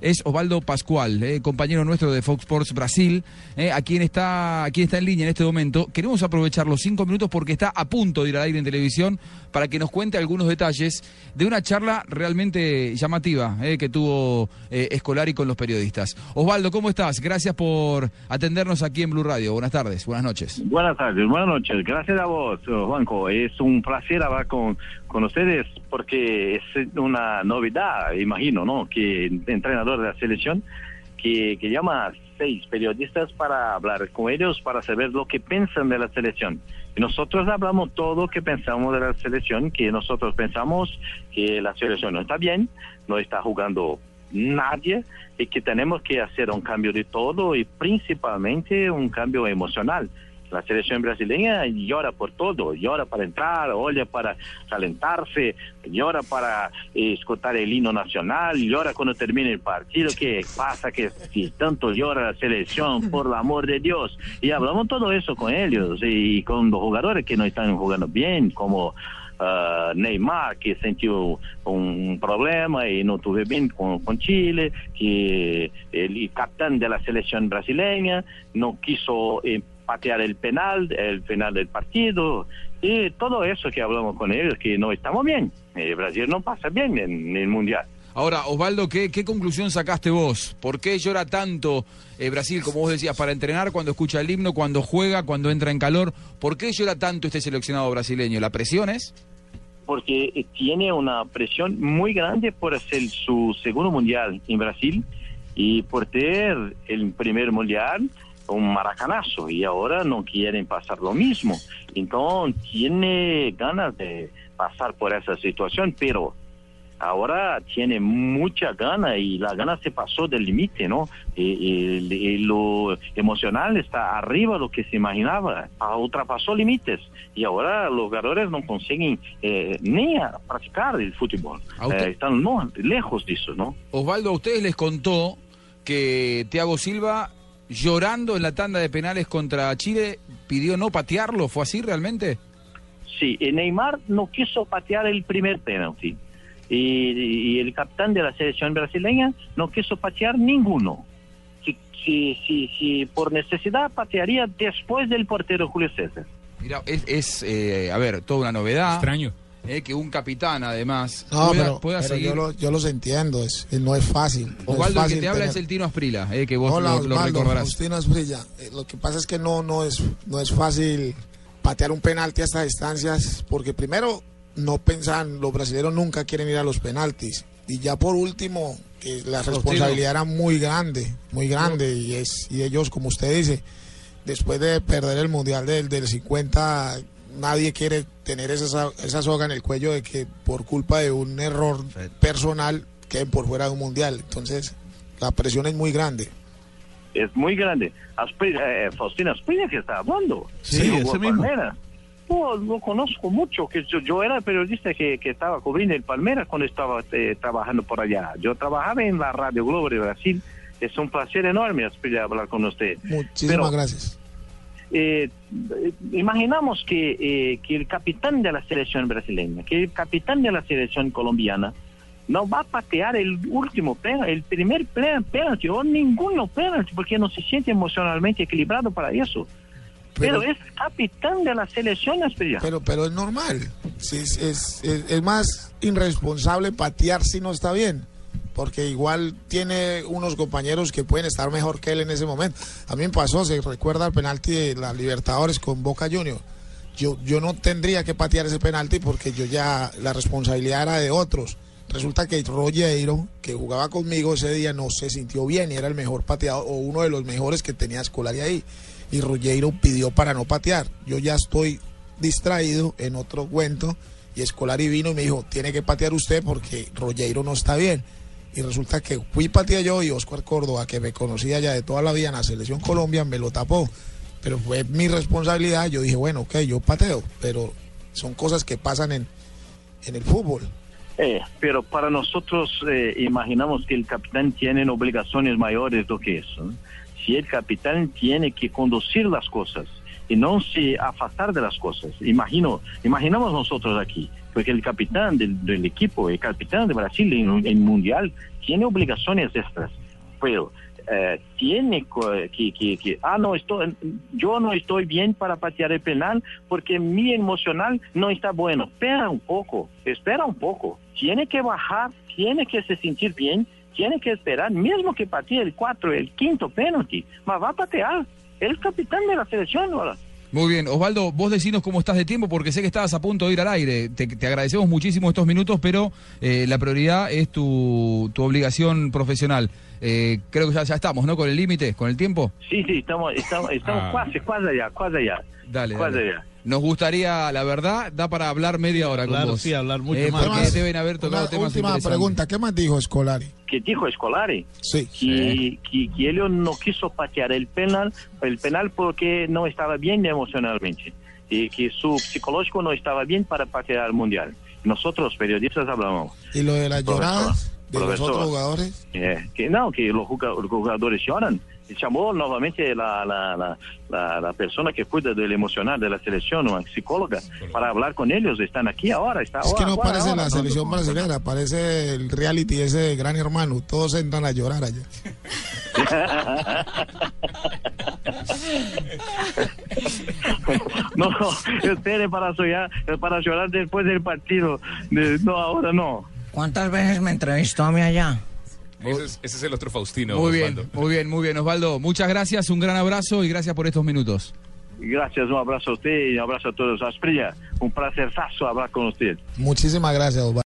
es Osvaldo Pascual, eh, compañero nuestro de Fox Sports Brasil, eh, a quien está, está en línea en este momento. Queremos aprovechar los cinco minutos porque está a punto de ir al aire en televisión para que nos cuente algunos detalles de una charla realmente llamativa eh, que tuvo Escolari con los periodistas. Osvaldo, ¿cómo estás? Gracias por atendernos aquí en Blue Radio. Buenas tardes, buenas noches. Buenas tardes, buenas noches. Gracias a vos, Juanjo. Es un placer hablar con, con ustedes porque es una novedad, imagino, ¿no? Que de la selección que, que llama a seis periodistas para hablar con ellos, para saber lo que piensan de la selección. Y nosotros hablamos todo lo que pensamos de la selección, que nosotros pensamos que la selección no está bien, no está jugando nadie y que tenemos que hacer un cambio de todo y principalmente un cambio emocional. La selección brasileña llora por todo, llora para entrar, oye para calentarse, llora para eh, escuchar el himno nacional, llora cuando termina el partido, ¿qué pasa? Que si tanto llora la selección, por el amor de Dios. Y hablamos todo eso con ellos y con los jugadores que no están jugando bien, como uh, Neymar, que sentiu um problema e não tuve bem com, com Chile, que el capitán de la selección brasileña no quiso eh, patear el penal, el final del partido, y todo eso que hablamos con ellos, que no estamos bien. Eh, Brasil no pasa bien en el Mundial. Ahora, Osvaldo, ¿qué, ¿qué, conclusión sacaste vos? ¿Por qué llora tanto eh, Brasil, como vos decías, para entrenar, cuando escucha el himno, cuando juega, cuando entra en calor? ¿Por qué llora tanto este seleccionado brasileño? ¿La presión es? Porque tiene una presión muy grande por hacer su segundo mundial en Brasil y por tener el primer mundial un maracanazo y ahora no quieren pasar lo mismo. Entonces tiene ganas de pasar por esa situación, pero ahora tiene mucha gana y la gana se pasó del límite, ¿no? Y, lo emocional está arriba de lo que se imaginaba, ultrapasó límites y ahora los jugadores no consiguen eh, ni a practicar el fútbol, eh, están no, lejos de eso, ¿no? Osvaldo, a ustedes les contó que Thiago Silva llorando en la tanda de penales contra Chile pidió no patearlo, ¿fue así realmente? Sí, Neymar no quiso patear el primer penalti y, el capitán de la selección brasileña no quiso patear ninguno. Si, si, si, por necesidad patearía después del portero Julio César. Mira, es, eh, a ver, toda una novedad. Extraño. Eh, que un capitán además pueda, seguir. Yo, los entiendo, es, no es fácil. Osvaldo, el que te habla es el Tino Asprila, eh, que vos lo, recordarás. Tino Asprilla. lo que pasa es que no, no, es, no es fácil patear un penalti a estas distancias, porque primero no pensan, los brasileños nunca quieren ir a los penaltis. Y ya por último, que la responsabilidad era muy grande, muy grande, y es y ellos, como usted dice, después de perder el Mundial del, del 50, nadie quiere tener esa, esa soga en el cuello de que por culpa de un error personal queden por fuera de un Mundial. Entonces, la presión es muy grande. Es muy grande. Eh, Faustina Aspina que está hablando. Sí, ese mismo. No, lo conozco mucho, que yo, era periodista que, que, estaba cubriendo el Palmeiras cuando estaba eh, trabajando por allá. Yo trabajaba en la Radio Globo de Brasil. Es un placer enorme hablar con usted. Muchísimas gracias. Eh, imaginamos que, eh, que el capitán de la selección brasileña, que el capitán de la selección colombiana, no va a patear el último penalti, el primer penalti o ninguno penalti, porque no se siente emocionalmente equilibrado para eso. Pero, es capitán de la selección Pero, pero es normal. Es, es, es, más irresponsable patear si no está bien. Porque igual tiene unos compañeros que pueden estar mejor que él en ese momento. A mí me pasó, se recuerda el penalti de la Libertadores con Boca Junior. Yo, yo no tendría que patear ese penalti porque yo ya la responsabilidad era de otros. Resulta que Rogeiro, que jugaba conmigo ese día, no se sintió bien y era el mejor pateador o uno de los mejores que tenía Escolari ahí y Rogero pidió para no patear. Yo ya estoy distraído en otro cuento y Escolari vino y me dijo, tiene que patear usted porque Rogero no está bien. Y resulta que fui patear yo y Oscar Córdoba, que me conocía ya de toda la vida en la selección Colombia, me lo tapó. Pero fue mi responsabilidad. Yo dije, bueno, ok, yo pateo, pero son cosas que pasan en, en el fútbol. Eh, pero para nosotros eh, imaginamos que el capitán tiene obligaciones mayores do que eso. si el capitán tiene que conducir las cosas y no se afastar de las cosas. Imagino, imaginamos nosotros aquí, porque el capitán del, del equipo, el capitán de Brasil en el Mundial, tiene obligaciones extras, pero eh, tiene que, que, que, ah, no, estoy, yo no estoy bien para patear el penal porque mi emocional no está bueno. Espera un poco, espera un poco. Tiene que bajar, tiene que se sentir bien, tiene que esperar, mismo que patee el cuatro, el quinto penalti, mas va a patear. El capitán de la selección ahora. Muy bien, Osvaldo, vos decinos cómo estás de tiempo porque sé que estabas a punto de ir al aire. Te, te agradecemos muchísimo estos minutos, pero eh, la prioridad es tu, tu obligación profesional. Eh, creo que ya, ya, estamos, ¿no? Con el límite, con el tiempo. Sí, sí, estamos, estamos, estamos ah. casi, casi allá, casi allá. Dale, dale. allá. Nos gustaría, la verdad, da para hablar media hora claro, con vos. sí, hablar mucho eh, más. Porque deben haber tocado Una temas última pregunta, ¿qué más dijo Scolari? ¿Qué dijo Scolari? Sí. Que, que, que él no quiso patear el penal, el penal porque no estaba bien emocionalmente y que su psicológico no estaba bien para patear el mundial. Nosotros, periodistas, hablamos. ¿Y lo de las lloradas de los otros jugadores? Eh, que no, que los jugadores lloran. Y llamó nuevamente la, la, la, la, la persona que cuida del emocional de la selección, una psicóloga, para hablar con ellos. Están aquí ahora. Está es ahora, que no parece la selección brasileña, parece el reality ese de Gran Hermano. Todos entran a llorar allá. no, espere para llorar, para llorar después del partido. No, ahora no. ¿Cuántas veces me entrevistó a mí allá? Ese es, ese es el otro Faustino. Muy Osvaldo. bien, muy bien, muy bien, Osvaldo. Muchas gracias, un gran abrazo y gracias por estos minutos. Gracias, un abrazo a usted y un abrazo a todos. Asprilla, un placer hablar con usted. Muchísimas gracias, Osvaldo.